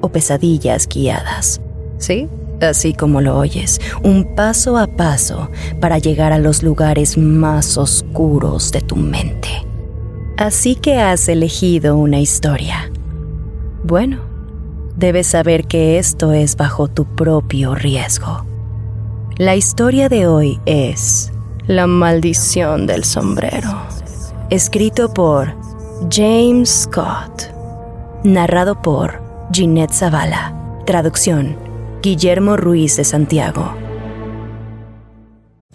o pesadillas guiadas. ¿Sí? Así como lo oyes, un paso a paso para llegar a los lugares más oscuros de tu mente. Así que has elegido una historia. Bueno, debes saber que esto es bajo tu propio riesgo. La historia de hoy es La maldición del sombrero, escrito por James Scott, narrado por Ginette Zavala. Traducción. Guillermo Ruiz de Santiago.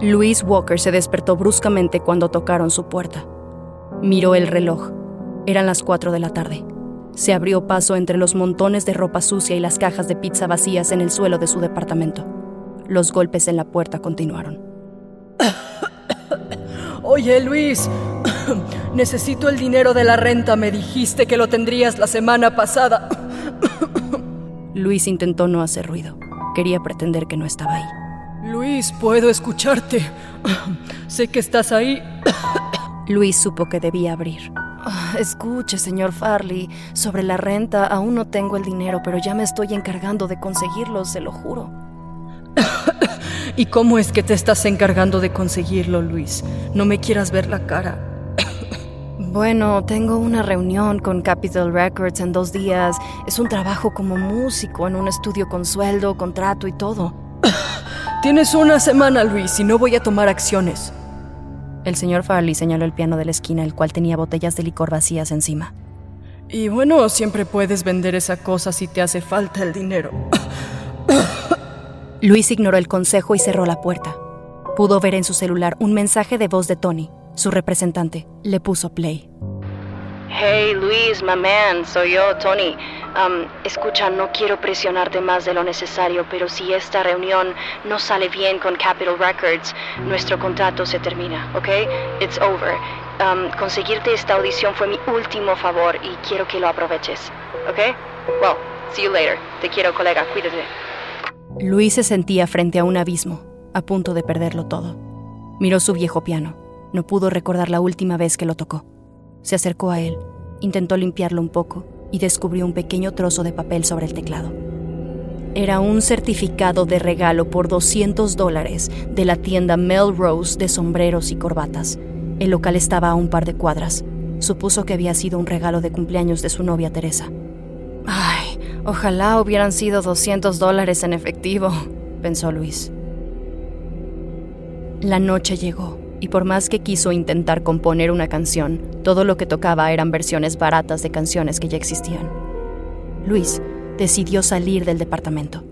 Louise Walker se despertó bruscamente cuando tocaron su puerta. Miró el reloj. Eran las 4 de la tarde. Se abrió paso entre los montones de ropa sucia y las cajas de pizza vacías en el suelo de su departamento. Los golpes en la puerta continuaron. Oye, Luis, necesito el dinero de la renta. Me dijiste que lo tendrías la semana pasada. Luis intentó no hacer ruido. Quería pretender que no estaba ahí. Luis, puedo escucharte. Sé que estás ahí. Luis supo que debía abrir. Escuche, señor Farley, sobre la renta aún no tengo el dinero, pero ya me estoy encargando de conseguirlo, se lo juro. ¿Y cómo es que te estás encargando de conseguirlo, Luis? No me quieras ver la cara. Bueno, tengo una reunión con Capitol Records en dos días. Es un trabajo como músico en un estudio con sueldo, contrato y todo. Tienes una semana, Luis, y no voy a tomar acciones. El señor Farley señaló el piano de la esquina, el cual tenía botellas de licor vacías encima. Y bueno, siempre puedes vender esa cosa si te hace falta el dinero. Luis ignoró el consejo y cerró la puerta. Pudo ver en su celular un mensaje de voz de Tony, su representante. Le puso play. Hey Luis, my man, soy yo, Tony. Um, escucha, no quiero presionarte más de lo necesario, pero si esta reunión no sale bien con Capitol Records, nuestro contrato se termina, ¿ok? It's over. Um, conseguirte esta audición fue mi último favor y quiero que lo aproveches, ¿ok? Well, see you later. Te quiero, colega, cuídate. Luis se sentía frente a un abismo, a punto de perderlo todo. Miró su viejo piano. No pudo recordar la última vez que lo tocó. Se acercó a él, intentó limpiarlo un poco y descubrió un pequeño trozo de papel sobre el teclado. Era un certificado de regalo por 200 dólares de la tienda Melrose de sombreros y corbatas. El local estaba a un par de cuadras. Supuso que había sido un regalo de cumpleaños de su novia Teresa. Ay, ojalá hubieran sido 200 dólares en efectivo, pensó Luis. La noche llegó, y por más que quiso intentar componer una canción, todo lo que tocaba eran versiones baratas de canciones que ya existían. Luis decidió salir del departamento.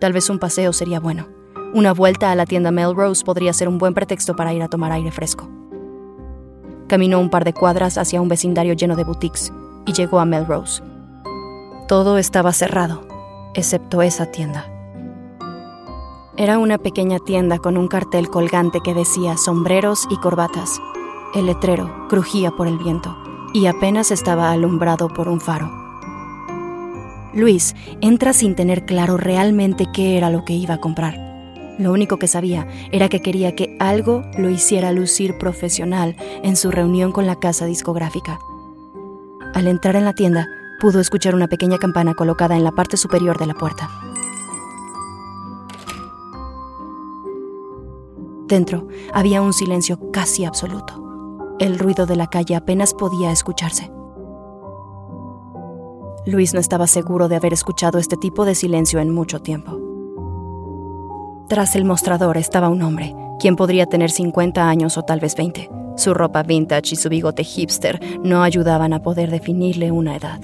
Tal vez un paseo sería bueno. Una vuelta a la tienda Melrose podría ser un buen pretexto para ir a tomar aire fresco. Caminó un par de cuadras hacia un vecindario lleno de boutiques y llegó a Melrose. Todo estaba cerrado, excepto esa tienda. Era una pequeña tienda con un cartel colgante que decía sombreros y corbatas. El letrero crujía por el viento y apenas estaba alumbrado por un faro. Luis entra sin tener claro realmente qué era lo que iba a comprar. Lo único que sabía era que quería que algo lo hiciera lucir profesional en su reunión con la casa discográfica. Al entrar en la tienda, pudo escuchar una pequeña campana colocada en la parte superior de la puerta. Dentro había un silencio casi absoluto. El ruido de la calle apenas podía escucharse. Luis no estaba seguro de haber escuchado este tipo de silencio en mucho tiempo. Tras el mostrador estaba un hombre, quien podría tener 50 años o tal vez 20. Su ropa vintage y su bigote hipster no ayudaban a poder definirle una edad.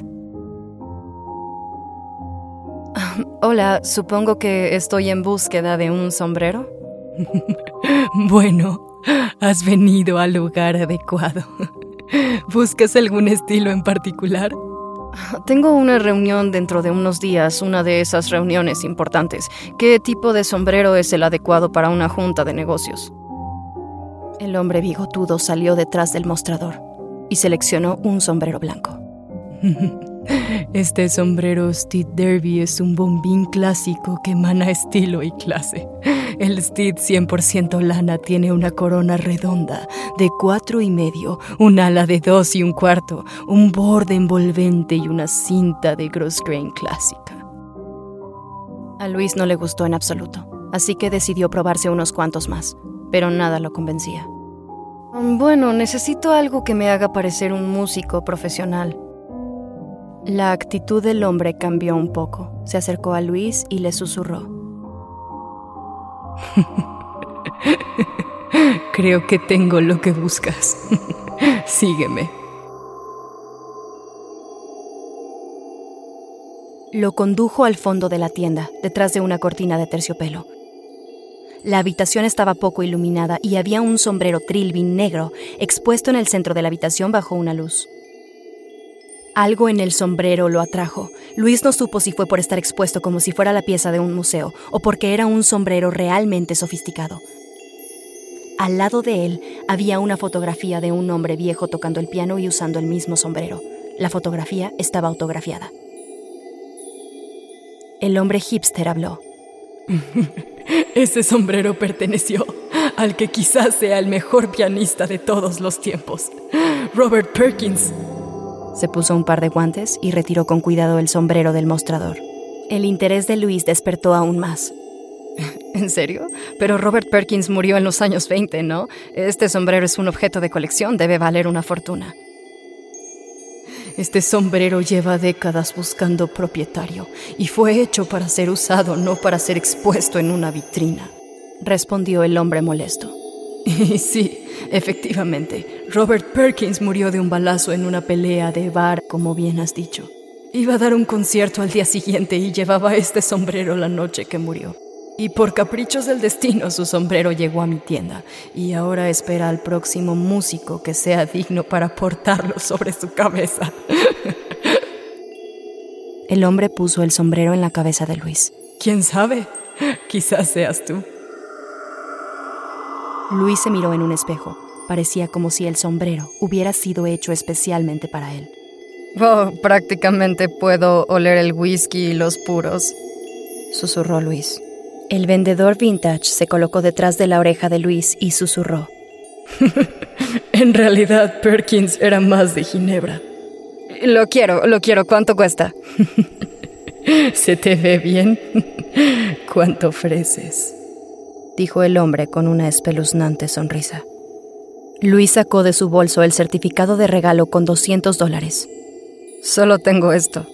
Hola, supongo que estoy en búsqueda de un sombrero. bueno, has venido al lugar adecuado. ¿Buscas algún estilo en particular? Tengo una reunión dentro de unos días, una de esas reuniones importantes. ¿Qué tipo de sombrero es el adecuado para una junta de negocios? El hombre bigotudo salió detrás del mostrador y seleccionó un sombrero blanco. Este sombrero Steed Derby es un bombín clásico que emana estilo y clase. El Steed 100% lana tiene una corona redonda de cuatro y medio, un ala de dos y un cuarto, un borde envolvente y una cinta de grain clásica. A Luis no le gustó en absoluto, así que decidió probarse unos cuantos más, pero nada lo convencía. Bueno, necesito algo que me haga parecer un músico profesional. La actitud del hombre cambió un poco. Se acercó a Luis y le susurró. Creo que tengo lo que buscas. Sígueme. Lo condujo al fondo de la tienda, detrás de una cortina de terciopelo. La habitación estaba poco iluminada y había un sombrero trilby negro expuesto en el centro de la habitación bajo una luz. Algo en el sombrero lo atrajo. Luis no supo si fue por estar expuesto como si fuera la pieza de un museo o porque era un sombrero realmente sofisticado. Al lado de él había una fotografía de un hombre viejo tocando el piano y usando el mismo sombrero. La fotografía estaba autografiada. El hombre hipster habló. Ese sombrero perteneció al que quizás sea el mejor pianista de todos los tiempos, Robert Perkins. Se puso un par de guantes y retiró con cuidado el sombrero del mostrador. El interés de Luis despertó aún más. ¿En serio? Pero Robert Perkins murió en los años 20, ¿no? Este sombrero es un objeto de colección, debe valer una fortuna. Este sombrero lleva décadas buscando propietario y fue hecho para ser usado, no para ser expuesto en una vitrina, respondió el hombre molesto. Y sí, efectivamente, Robert Perkins murió de un balazo en una pelea de bar, como bien has dicho. Iba a dar un concierto al día siguiente y llevaba este sombrero la noche que murió. Y por caprichos del destino su sombrero llegó a mi tienda y ahora espera al próximo músico que sea digno para portarlo sobre su cabeza. El hombre puso el sombrero en la cabeza de Luis. ¿Quién sabe? Quizás seas tú. Luis se miró en un espejo. Parecía como si el sombrero hubiera sido hecho especialmente para él. Oh, prácticamente puedo oler el whisky y los puros, susurró Luis. El vendedor vintage se colocó detrás de la oreja de Luis y susurró. en realidad, Perkins era más de Ginebra. Lo quiero, lo quiero. ¿Cuánto cuesta? ¿Se te ve bien? ¿Cuánto ofreces? Dijo el hombre con una espeluznante sonrisa. Luis sacó de su bolso el certificado de regalo con 200 dólares. Solo tengo esto.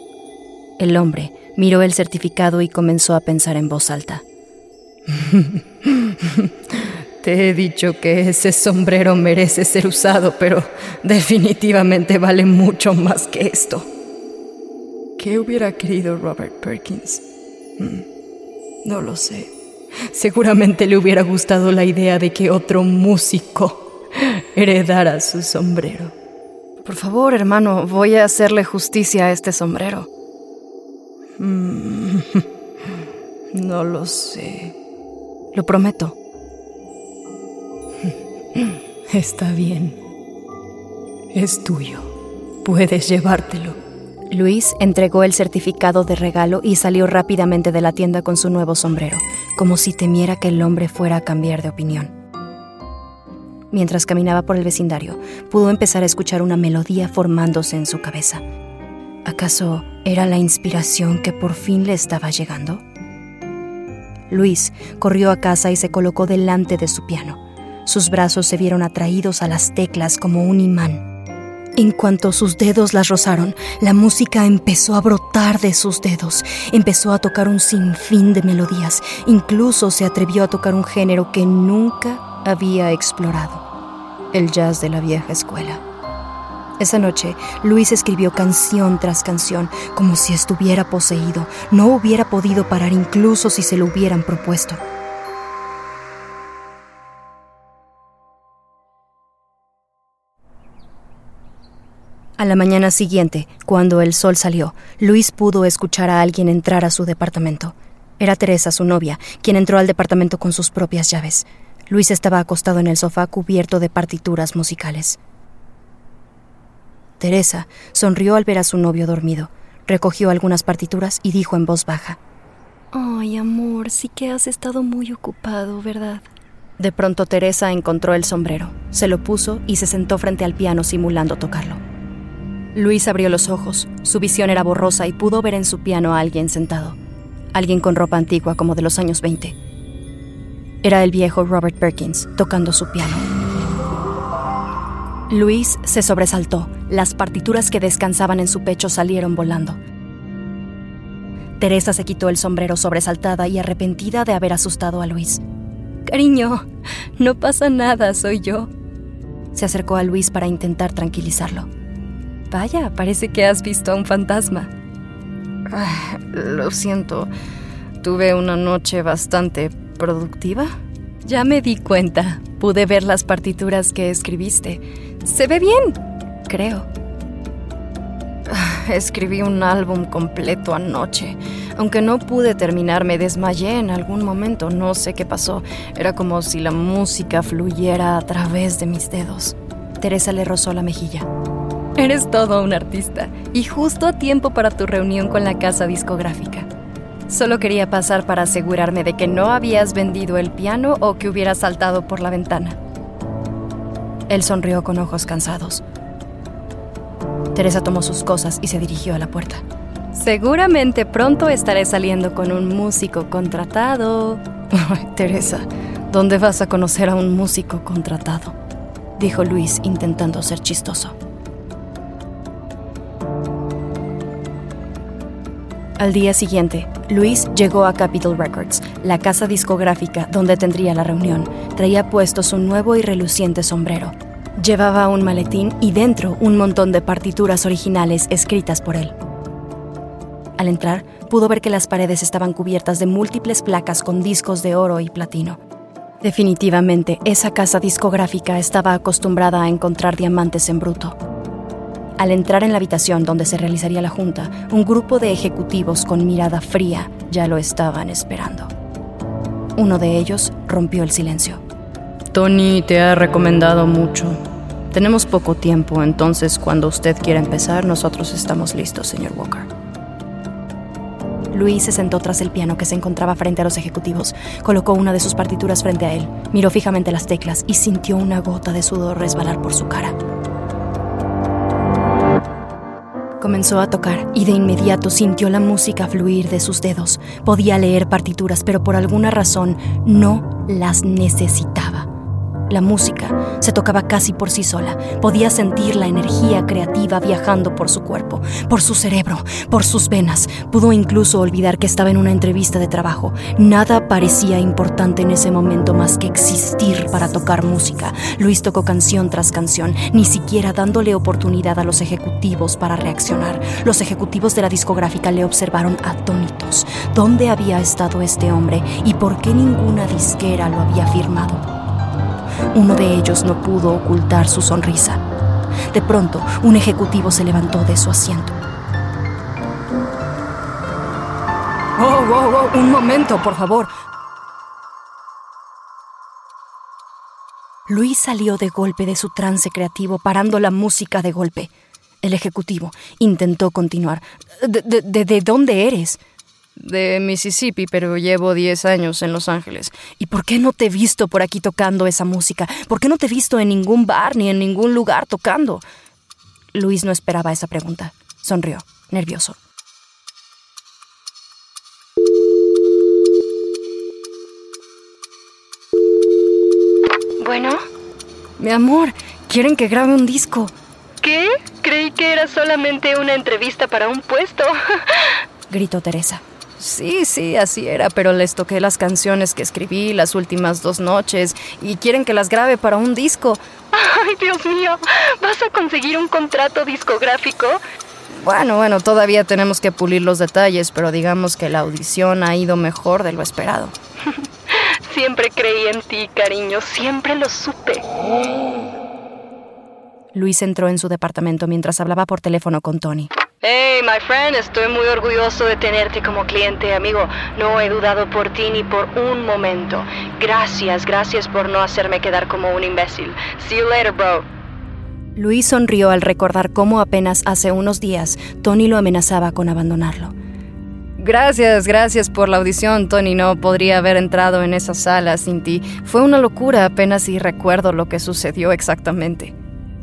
El hombre miró el certificado y comenzó a pensar en voz alta. Te he dicho que ese sombrero merece ser usado, pero definitivamente vale mucho más que esto. ¿Qué hubiera querido Robert Perkins? Hmm, no lo sé. Seguramente le hubiera gustado la idea de que otro músico heredara su sombrero. Por favor, hermano, voy a hacerle justicia a este sombrero. Mm, no lo sé. Lo prometo. Está bien. Es tuyo. Puedes llevártelo. Luis entregó el certificado de regalo y salió rápidamente de la tienda con su nuevo sombrero, como si temiera que el hombre fuera a cambiar de opinión. Mientras caminaba por el vecindario, pudo empezar a escuchar una melodía formándose en su cabeza. ¿Acaso era la inspiración que por fin le estaba llegando? Luis corrió a casa y se colocó delante de su piano. Sus brazos se vieron atraídos a las teclas como un imán. En cuanto sus dedos las rozaron, la música empezó a brotar de sus dedos, empezó a tocar un sinfín de melodías, incluso se atrevió a tocar un género que nunca había explorado, el jazz de la vieja escuela. Esa noche, Luis escribió canción tras canción, como si estuviera poseído. No hubiera podido parar incluso si se lo hubieran propuesto. A la mañana siguiente, cuando el sol salió, Luis pudo escuchar a alguien entrar a su departamento. Era Teresa, su novia, quien entró al departamento con sus propias llaves. Luis estaba acostado en el sofá cubierto de partituras musicales. Teresa sonrió al ver a su novio dormido, recogió algunas partituras y dijo en voz baja, Ay, amor, sí que has estado muy ocupado, ¿verdad? De pronto Teresa encontró el sombrero, se lo puso y se sentó frente al piano simulando tocarlo. Luis abrió los ojos, su visión era borrosa y pudo ver en su piano a alguien sentado, alguien con ropa antigua como de los años 20. Era el viejo Robert Perkins tocando su piano. Luis se sobresaltó. Las partituras que descansaban en su pecho salieron volando. Teresa se quitó el sombrero sobresaltada y arrepentida de haber asustado a Luis. Cariño, no pasa nada, soy yo. Se acercó a Luis para intentar tranquilizarlo. Vaya, parece que has visto a un fantasma. Ah, lo siento, tuve una noche bastante productiva. Ya me di cuenta. Pude ver las partituras que escribiste. Se ve bien, creo. Ah, escribí un álbum completo anoche. Aunque no pude terminar, me desmayé en algún momento. No sé qué pasó. Era como si la música fluyera a través de mis dedos. Teresa le rozó la mejilla. Eres todo un artista y justo a tiempo para tu reunión con la casa discográfica. Solo quería pasar para asegurarme de que no habías vendido el piano o que hubieras saltado por la ventana. Él sonrió con ojos cansados. Teresa tomó sus cosas y se dirigió a la puerta. Seguramente pronto estaré saliendo con un músico contratado. Teresa, ¿dónde vas a conocer a un músico contratado? Dijo Luis intentando ser chistoso. Al día siguiente, Luis llegó a Capitol Records, la casa discográfica donde tendría la reunión. Traía puesto su nuevo y reluciente sombrero. Llevaba un maletín y dentro un montón de partituras originales escritas por él. Al entrar, pudo ver que las paredes estaban cubiertas de múltiples placas con discos de oro y platino. Definitivamente, esa casa discográfica estaba acostumbrada a encontrar diamantes en bruto. Al entrar en la habitación donde se realizaría la junta, un grupo de ejecutivos con mirada fría ya lo estaban esperando. Uno de ellos rompió el silencio. Tony te ha recomendado mucho. Tenemos poco tiempo, entonces cuando usted quiera empezar, nosotros estamos listos, señor Walker. Luis se sentó tras el piano que se encontraba frente a los ejecutivos, colocó una de sus partituras frente a él, miró fijamente las teclas y sintió una gota de sudor resbalar por su cara. Comenzó a tocar y de inmediato sintió la música fluir de sus dedos. Podía leer partituras, pero por alguna razón no las necesitaba. La música se tocaba casi por sí sola. Podía sentir la energía creativa viajando por su cuerpo, por su cerebro, por sus venas. Pudo incluso olvidar que estaba en una entrevista de trabajo. Nada parecía importante en ese momento más que existir para tocar música. Luis tocó canción tras canción, ni siquiera dándole oportunidad a los ejecutivos para reaccionar. Los ejecutivos de la discográfica le observaron atónitos. ¿Dónde había estado este hombre y por qué ninguna disquera lo había firmado? Uno de ellos no pudo ocultar su sonrisa. De pronto, un ejecutivo se levantó de su asiento. ¡Oh, oh, oh! Un momento, por favor. Luis salió de golpe de su trance creativo, parando la música de golpe. El ejecutivo intentó continuar. ¿De, de, de dónde eres? De Mississippi, pero llevo 10 años en Los Ángeles. ¿Y por qué no te he visto por aquí tocando esa música? ¿Por qué no te he visto en ningún bar ni en ningún lugar tocando? Luis no esperaba esa pregunta. Sonrió, nervioso. Bueno. Mi amor, quieren que grabe un disco. ¿Qué? Creí que era solamente una entrevista para un puesto. Gritó Teresa. Sí, sí, así era, pero les toqué las canciones que escribí las últimas dos noches y quieren que las grabe para un disco. Ay, Dios mío, ¿vas a conseguir un contrato discográfico? Bueno, bueno, todavía tenemos que pulir los detalles, pero digamos que la audición ha ido mejor de lo esperado. Siempre creí en ti, cariño, siempre lo supe. Luis entró en su departamento mientras hablaba por teléfono con Tony. Hey, my friend, estoy muy orgulloso de tenerte como cliente, amigo. No he dudado por ti ni por un momento. Gracias, gracias por no hacerme quedar como un imbécil. See you later, bro. Luis sonrió al recordar cómo apenas hace unos días Tony lo amenazaba con abandonarlo. Gracias, gracias por la audición, Tony. No podría haber entrado en esa sala sin ti. Fue una locura apenas si recuerdo lo que sucedió exactamente.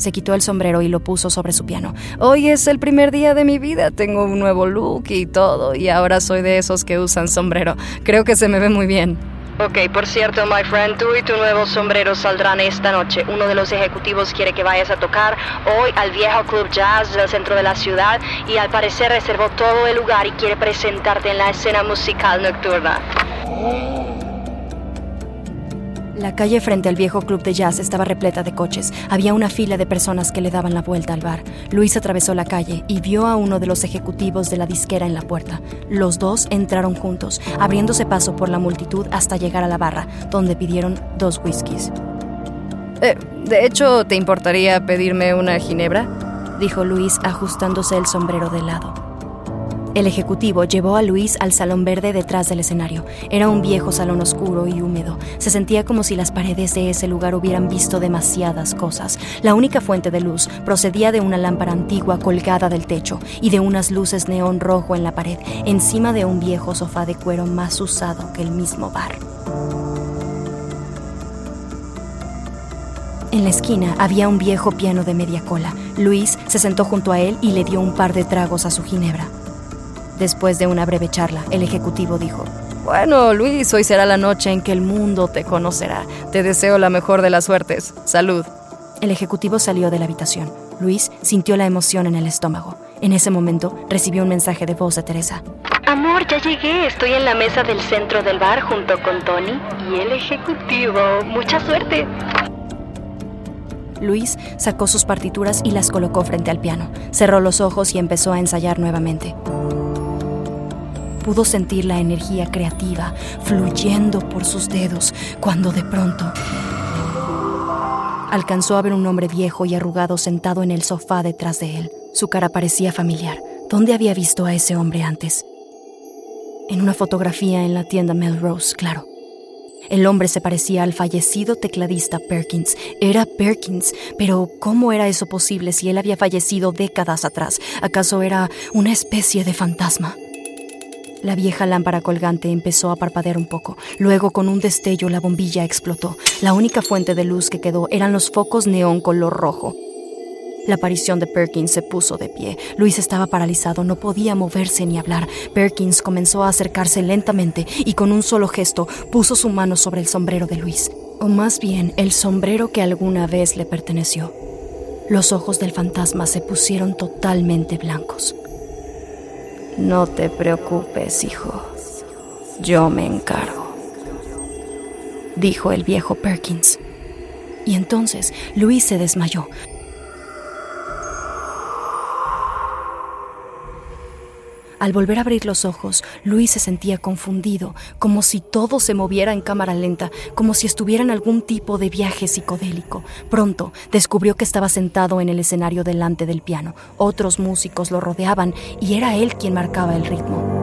Se quitó el sombrero y lo puso sobre su piano. Hoy es el primer día de mi vida, tengo un nuevo look y todo, y ahora soy de esos que usan sombrero. Creo que se me ve muy bien. Ok, por cierto, my friend, tú y tu nuevo sombrero saldrán esta noche. Uno de los ejecutivos quiere que vayas a tocar hoy al viejo Club Jazz del centro de la ciudad y al parecer reservó todo el lugar y quiere presentarte en la escena musical nocturna. La calle frente al viejo club de jazz estaba repleta de coches. Había una fila de personas que le daban la vuelta al bar. Luis atravesó la calle y vio a uno de los ejecutivos de la disquera en la puerta. Los dos entraron juntos, abriéndose paso por la multitud hasta llegar a la barra, donde pidieron dos whiskies. Eh, de hecho, ¿te importaría pedirme una ginebra? dijo Luis ajustándose el sombrero de lado. El ejecutivo llevó a Luis al salón verde detrás del escenario. Era un viejo salón oscuro y húmedo. Se sentía como si las paredes de ese lugar hubieran visto demasiadas cosas. La única fuente de luz procedía de una lámpara antigua colgada del techo y de unas luces neón rojo en la pared, encima de un viejo sofá de cuero más usado que el mismo bar. En la esquina había un viejo piano de media cola. Luis se sentó junto a él y le dio un par de tragos a su ginebra. Después de una breve charla, el ejecutivo dijo, Bueno, Luis, hoy será la noche en que el mundo te conocerá. Te deseo la mejor de las suertes. Salud. El ejecutivo salió de la habitación. Luis sintió la emoción en el estómago. En ese momento recibió un mensaje de voz de Teresa. Amor, ya llegué. Estoy en la mesa del centro del bar junto con Tony y el ejecutivo. Mucha suerte. Luis sacó sus partituras y las colocó frente al piano. Cerró los ojos y empezó a ensayar nuevamente pudo sentir la energía creativa fluyendo por sus dedos cuando de pronto alcanzó a ver un hombre viejo y arrugado sentado en el sofá detrás de él. Su cara parecía familiar. ¿Dónde había visto a ese hombre antes? En una fotografía en la tienda Melrose, claro. El hombre se parecía al fallecido tecladista Perkins. Era Perkins, pero ¿cómo era eso posible si él había fallecido décadas atrás? ¿Acaso era una especie de fantasma? La vieja lámpara colgante empezó a parpadear un poco. Luego, con un destello, la bombilla explotó. La única fuente de luz que quedó eran los focos neón color rojo. La aparición de Perkins se puso de pie. Luis estaba paralizado, no podía moverse ni hablar. Perkins comenzó a acercarse lentamente y con un solo gesto puso su mano sobre el sombrero de Luis, o más bien el sombrero que alguna vez le perteneció. Los ojos del fantasma se pusieron totalmente blancos. No te preocupes, hijo. Yo me encargo, dijo el viejo Perkins. Y entonces Luis se desmayó. Al volver a abrir los ojos, Luis se sentía confundido, como si todo se moviera en cámara lenta, como si estuviera en algún tipo de viaje psicodélico. Pronto descubrió que estaba sentado en el escenario delante del piano. Otros músicos lo rodeaban y era él quien marcaba el ritmo.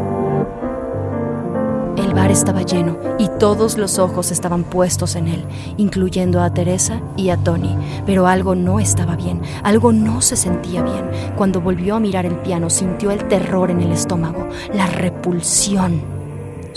Estaba lleno y todos los ojos estaban puestos en él, incluyendo a Teresa y a Tony. Pero algo no estaba bien, algo no se sentía bien. Cuando volvió a mirar el piano, sintió el terror en el estómago, la repulsión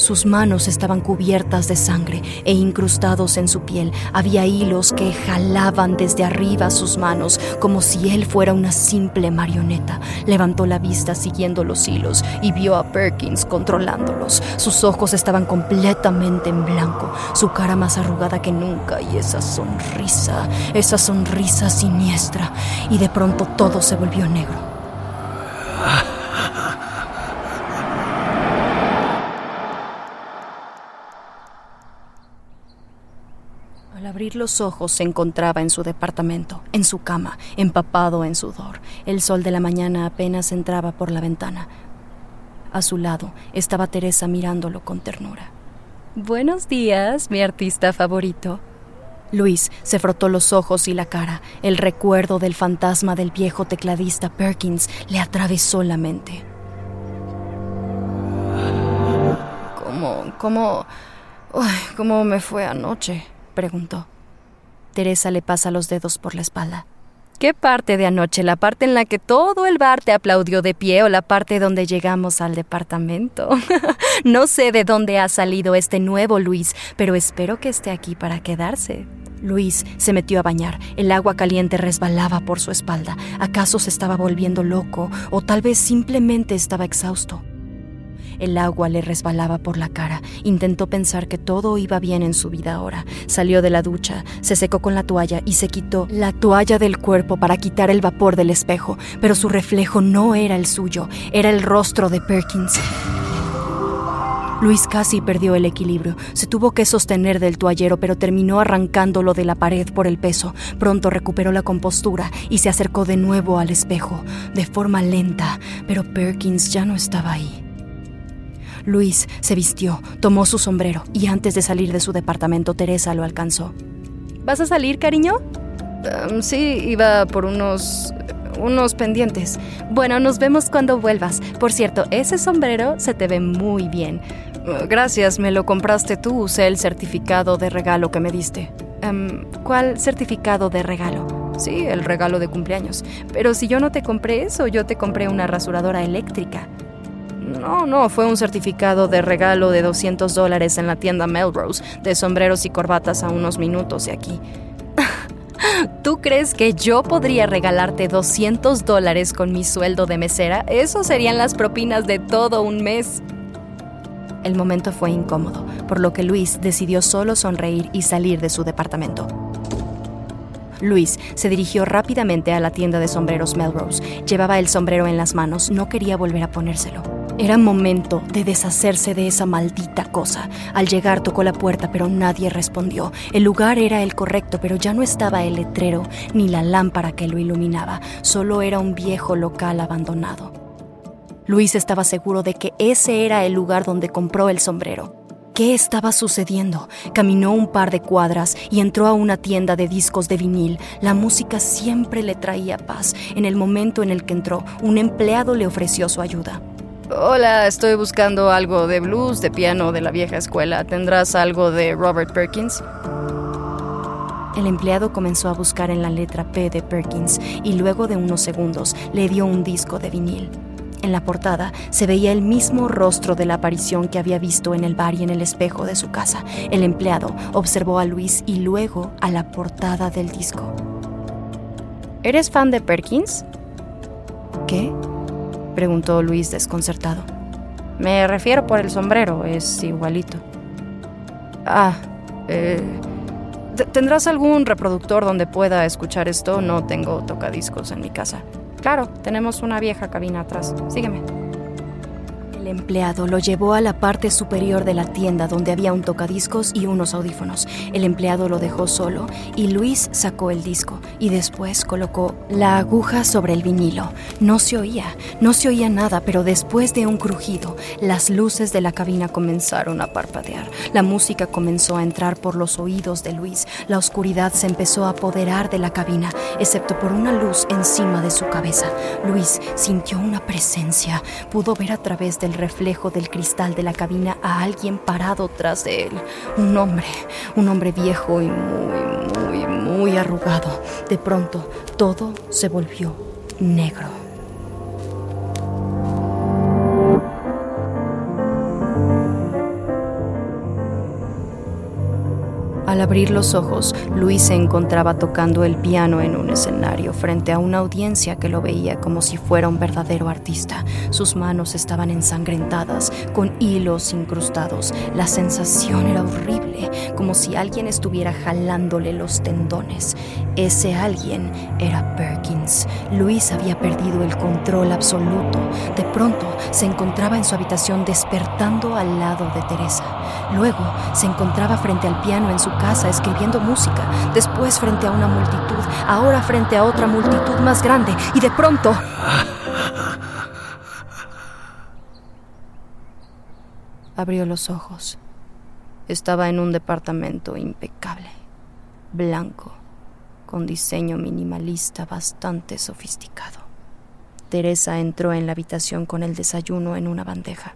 sus manos estaban cubiertas de sangre e incrustados en su piel. Había hilos que jalaban desde arriba sus manos como si él fuera una simple marioneta. Levantó la vista siguiendo los hilos y vio a Perkins controlándolos. Sus ojos estaban completamente en blanco, su cara más arrugada que nunca y esa sonrisa, esa sonrisa siniestra. Y de pronto todo se volvió negro. Abrir los ojos se encontraba en su departamento, en su cama, empapado en sudor. El sol de la mañana apenas entraba por la ventana. A su lado estaba Teresa mirándolo con ternura. Buenos días, mi artista favorito. Luis se frotó los ojos y la cara. El recuerdo del fantasma del viejo tecladista Perkins le atravesó la mente. ¿Cómo, cómo, cómo me fue anoche? preguntó. Teresa le pasa los dedos por la espalda. ¿Qué parte de anoche? ¿La parte en la que todo el bar te aplaudió de pie o la parte donde llegamos al departamento? no sé de dónde ha salido este nuevo Luis, pero espero que esté aquí para quedarse. Luis se metió a bañar. El agua caliente resbalaba por su espalda. ¿Acaso se estaba volviendo loco o tal vez simplemente estaba exhausto? El agua le resbalaba por la cara. Intentó pensar que todo iba bien en su vida ahora. Salió de la ducha, se secó con la toalla y se quitó la toalla del cuerpo para quitar el vapor del espejo, pero su reflejo no era el suyo, era el rostro de Perkins. Luis casi perdió el equilibrio. Se tuvo que sostener del toallero, pero terminó arrancándolo de la pared por el peso. Pronto recuperó la compostura y se acercó de nuevo al espejo, de forma lenta, pero Perkins ya no estaba ahí. Luis se vistió, tomó su sombrero y antes de salir de su departamento Teresa lo alcanzó. ¿Vas a salir, cariño? Em, sí, iba por unos unos pendientes. Bueno, nos vemos cuando vuelvas. Por cierto, ese sombrero se te ve muy bien. Gracias, me lo compraste tú. Usé el certificado de regalo que me diste. Em, ¿Cuál certificado de regalo? Sí, el regalo de cumpleaños. Pero si yo no te compré eso, yo te compré una rasuradora eléctrica. No, no, fue un certificado de regalo de 200 dólares en la tienda Melrose, de sombreros y corbatas a unos minutos de aquí. ¿Tú crees que yo podría regalarte 200 dólares con mi sueldo de mesera? Eso serían las propinas de todo un mes. El momento fue incómodo, por lo que Luis decidió solo sonreír y salir de su departamento. Luis se dirigió rápidamente a la tienda de sombreros Melrose. Llevaba el sombrero en las manos, no quería volver a ponérselo. Era momento de deshacerse de esa maldita cosa. Al llegar tocó la puerta, pero nadie respondió. El lugar era el correcto, pero ya no estaba el letrero ni la lámpara que lo iluminaba. Solo era un viejo local abandonado. Luis estaba seguro de que ese era el lugar donde compró el sombrero. ¿Qué estaba sucediendo? Caminó un par de cuadras y entró a una tienda de discos de vinil. La música siempre le traía paz. En el momento en el que entró, un empleado le ofreció su ayuda. Hola, estoy buscando algo de blues, de piano de la vieja escuela. ¿Tendrás algo de Robert Perkins? El empleado comenzó a buscar en la letra P de Perkins y luego de unos segundos le dio un disco de vinil. En la portada se veía el mismo rostro de la aparición que había visto en el bar y en el espejo de su casa. El empleado observó a Luis y luego a la portada del disco. ¿Eres fan de Perkins? ¿Qué? Preguntó Luis desconcertado. Me refiero por el sombrero, es igualito. Ah, eh, ¿tendrás algún reproductor donde pueda escuchar esto? No tengo tocadiscos en mi casa. Claro, tenemos una vieja cabina atrás. Sígueme. El empleado lo llevó a la parte superior de la tienda donde había un tocadiscos y unos audífonos. El empleado lo dejó solo y Luis sacó el disco y después colocó la aguja sobre el vinilo. No se oía, no se oía nada, pero después de un crujido, las luces de la cabina comenzaron a parpadear. La música comenzó a entrar por los oídos de Luis. La oscuridad se empezó a apoderar de la cabina, excepto por una luz encima de su cabeza. Luis sintió una presencia. Pudo ver a través de el reflejo del cristal de la cabina a alguien parado tras de él. Un hombre, un hombre viejo y muy, muy, muy arrugado. De pronto, todo se volvió negro. Al abrir los ojos, Luis se encontraba tocando el piano en un escenario frente a una audiencia que lo veía como si fuera un verdadero artista. Sus manos estaban ensangrentadas, con hilos incrustados. La sensación era horrible, como si alguien estuviera jalándole los tendones. Ese alguien era Perkins. Luis había perdido el control absoluto. De pronto se encontraba en su habitación despertando al lado de Teresa. Luego se encontraba frente al piano en su casa escribiendo música, después frente a una multitud, ahora frente a otra multitud más grande y de pronto... Abrió los ojos. Estaba en un departamento impecable, blanco, con diseño minimalista bastante sofisticado. Teresa entró en la habitación con el desayuno en una bandeja.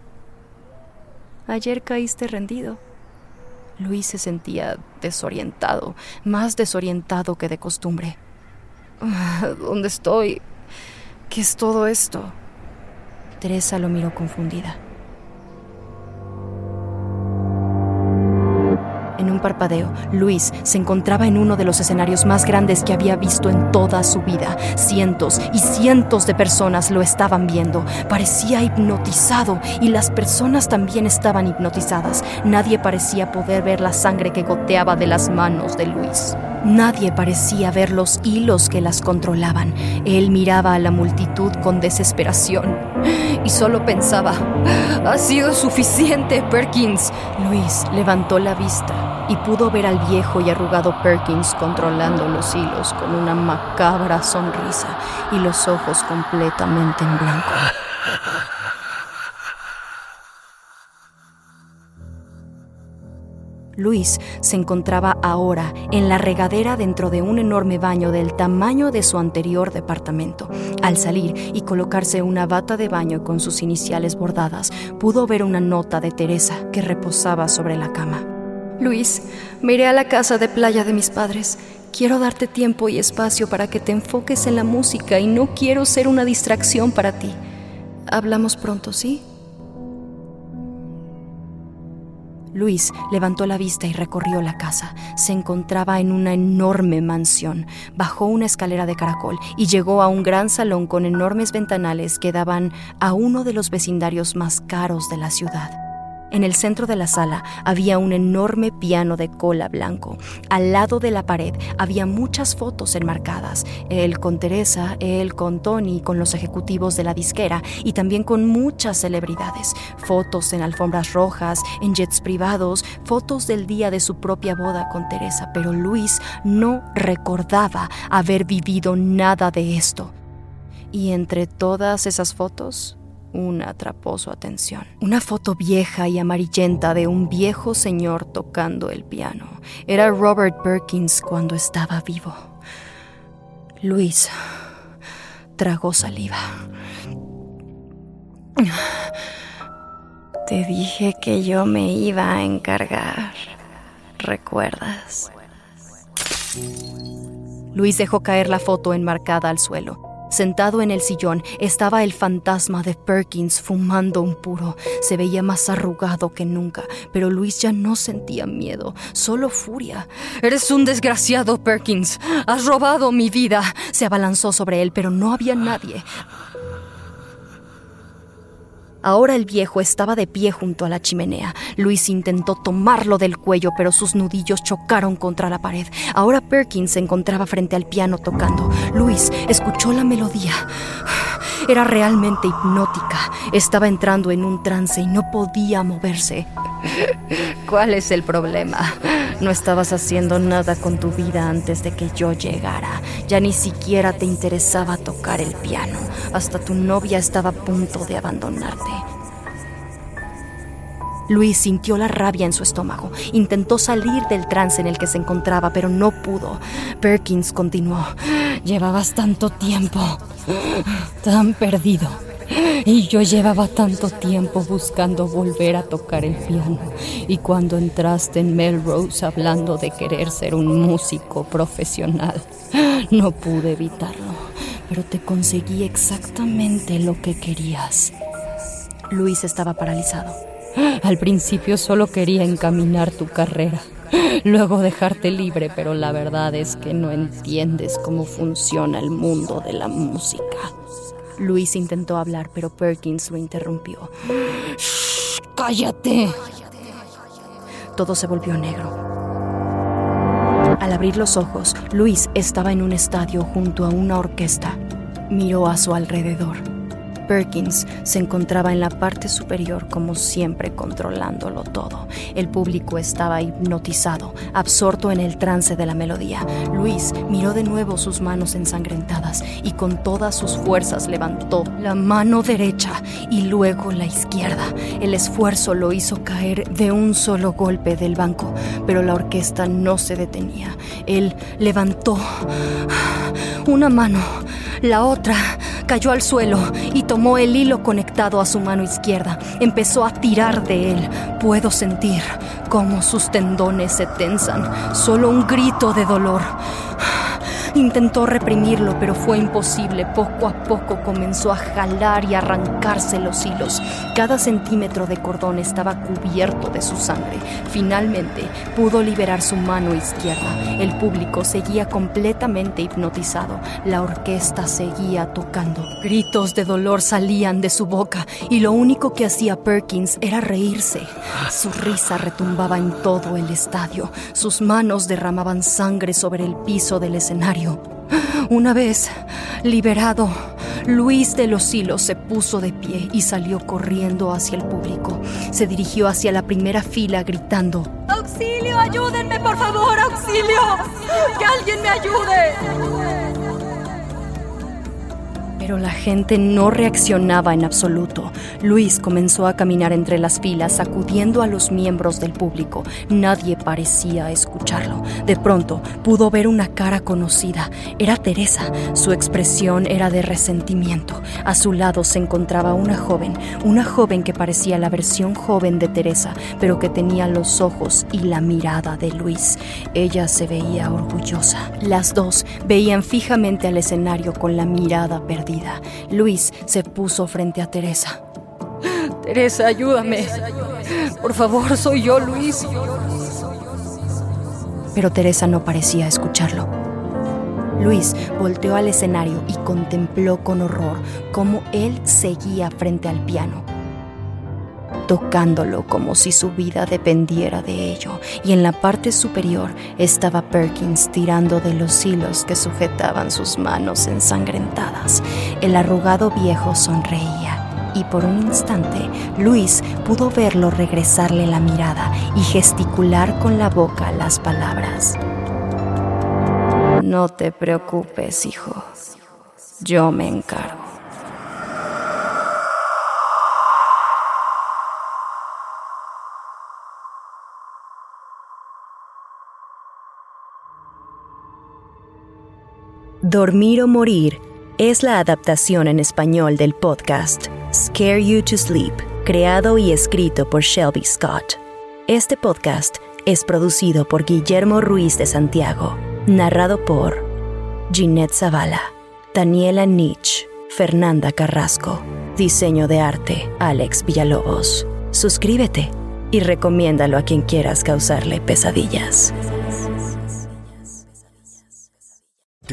Ayer caíste rendido, Luis se sentía desorientado, más desorientado que de costumbre. Ah, ¿Dónde estoy? ¿Qué es todo esto? Teresa lo miró confundida. Luis se encontraba en uno de los escenarios más grandes que había visto en toda su vida. Cientos y cientos de personas lo estaban viendo. Parecía hipnotizado y las personas también estaban hipnotizadas. Nadie parecía poder ver la sangre que goteaba de las manos de Luis. Nadie parecía ver los hilos que las controlaban. Él miraba a la multitud con desesperación y solo pensaba, ha sido suficiente, Perkins. Luis levantó la vista y pudo ver al viejo y arrugado Perkins controlando los hilos con una macabra sonrisa y los ojos completamente en blanco. Luis se encontraba ahora en la regadera dentro de un enorme baño del tamaño de su anterior departamento. Al salir y colocarse una bata de baño con sus iniciales bordadas, pudo ver una nota de Teresa que reposaba sobre la cama. Luis, me iré a la casa de playa de mis padres. Quiero darte tiempo y espacio para que te enfoques en la música y no quiero ser una distracción para ti. Hablamos pronto, ¿sí? Luis levantó la vista y recorrió la casa. Se encontraba en una enorme mansión. Bajó una escalera de caracol y llegó a un gran salón con enormes ventanales que daban a uno de los vecindarios más caros de la ciudad. En el centro de la sala había un enorme piano de cola blanco. Al lado de la pared había muchas fotos enmarcadas. Él con Teresa, él con Tony, con los ejecutivos de la disquera y también con muchas celebridades. Fotos en alfombras rojas, en jets privados, fotos del día de su propia boda con Teresa. Pero Luis no recordaba haber vivido nada de esto. Y entre todas esas fotos una atrapó su atención. Una foto vieja y amarillenta de un viejo señor tocando el piano. Era Robert Perkins cuando estaba vivo. Luis tragó saliva. Te dije que yo me iba a encargar. ¿Recuerdas? Luis dejó caer la foto enmarcada al suelo. Sentado en el sillón estaba el fantasma de Perkins fumando un puro. Se veía más arrugado que nunca, pero Luis ya no sentía miedo, solo furia. Eres un desgraciado, Perkins. Has robado mi vida. Se abalanzó sobre él, pero no había nadie. Ahora el viejo estaba de pie junto a la chimenea. Luis intentó tomarlo del cuello, pero sus nudillos chocaron contra la pared. Ahora Perkins se encontraba frente al piano tocando. Luis escuchó la melodía. Era realmente hipnótica. Estaba entrando en un trance y no podía moverse. ¿Cuál es el problema? No estabas haciendo nada con tu vida antes de que yo llegara. Ya ni siquiera te interesaba tocar el piano. Hasta tu novia estaba a punto de abandonarte. Luis sintió la rabia en su estómago. Intentó salir del trance en el que se encontraba, pero no pudo. Perkins continuó. Llevabas tanto tiempo, tan perdido. Y yo llevaba tanto tiempo buscando volver a tocar el piano. Y cuando entraste en Melrose hablando de querer ser un músico profesional, no pude evitarlo. Pero te conseguí exactamente lo que querías. Luis estaba paralizado. Al principio solo quería encaminar tu carrera, luego dejarte libre, pero la verdad es que no entiendes cómo funciona el mundo de la música. Luis intentó hablar, pero Perkins lo interrumpió. Shh, ¡Cállate! Todo se volvió negro. Al abrir los ojos, Luis estaba en un estadio junto a una orquesta. Miró a su alrededor. Perkins se encontraba en la parte superior como siempre controlándolo todo. El público estaba hipnotizado, absorto en el trance de la melodía. Luis miró de nuevo sus manos ensangrentadas y con todas sus fuerzas levantó la mano derecha y luego la izquierda. El esfuerzo lo hizo caer de un solo golpe del banco, pero la orquesta no se detenía. Él levantó una mano, la otra cayó al suelo y tomó el hilo conectado a su mano izquierda. Empezó a tirar de él. Puedo sentir cómo sus tendones se tensan. Solo un grito de dolor. Intentó reprimirlo, pero fue imposible. Poco a poco comenzó a jalar y arrancarse los hilos. Cada centímetro de cordón estaba cubierto de su sangre. Finalmente pudo liberar su mano izquierda. El público seguía completamente hipnotizado. La orquesta seguía tocando. Gritos de dolor salían de su boca y lo único que hacía Perkins era reírse. Su risa retumbaba en todo el estadio. Sus manos derramaban sangre sobre el piso del escenario. Una vez liberado, Luis de los Hilos se puso de pie y salió corriendo hacia el público. Se dirigió hacia la primera fila gritando, ¡Auxilio! ¡Ayúdenme, por favor! ¡Auxilio! ¡Que alguien me ayude! Pero la gente no reaccionaba en absoluto. Luis comenzó a caminar entre las filas, sacudiendo a los miembros del público. Nadie parecía escucharlo. De pronto pudo ver una cara conocida. Era Teresa. Su expresión era de resentimiento. A su lado se encontraba una joven, una joven que parecía la versión joven de Teresa, pero que tenía los ojos y la mirada de Luis. Ella se veía orgullosa. Las dos veían fijamente al escenario con la mirada perdida. Luis se puso frente a Teresa. Teresa, ayúdame. Por favor, soy yo, Luis. Pero Teresa no parecía escucharlo. Luis volteó al escenario y contempló con horror cómo él seguía frente al piano tocándolo como si su vida dependiera de ello, y en la parte superior estaba Perkins tirando de los hilos que sujetaban sus manos ensangrentadas. El arrugado viejo sonreía, y por un instante Luis pudo verlo regresarle la mirada y gesticular con la boca las palabras. No te preocupes, hijo. Yo me encargo. Dormir o Morir es la adaptación en español del podcast Scare You to Sleep, creado y escrito por Shelby Scott. Este podcast es producido por Guillermo Ruiz de Santiago, narrado por Ginette Zavala, Daniela Nietzsche, Fernanda Carrasco, diseño de arte Alex Villalobos. Suscríbete y recomiéndalo a quien quieras causarle pesadillas.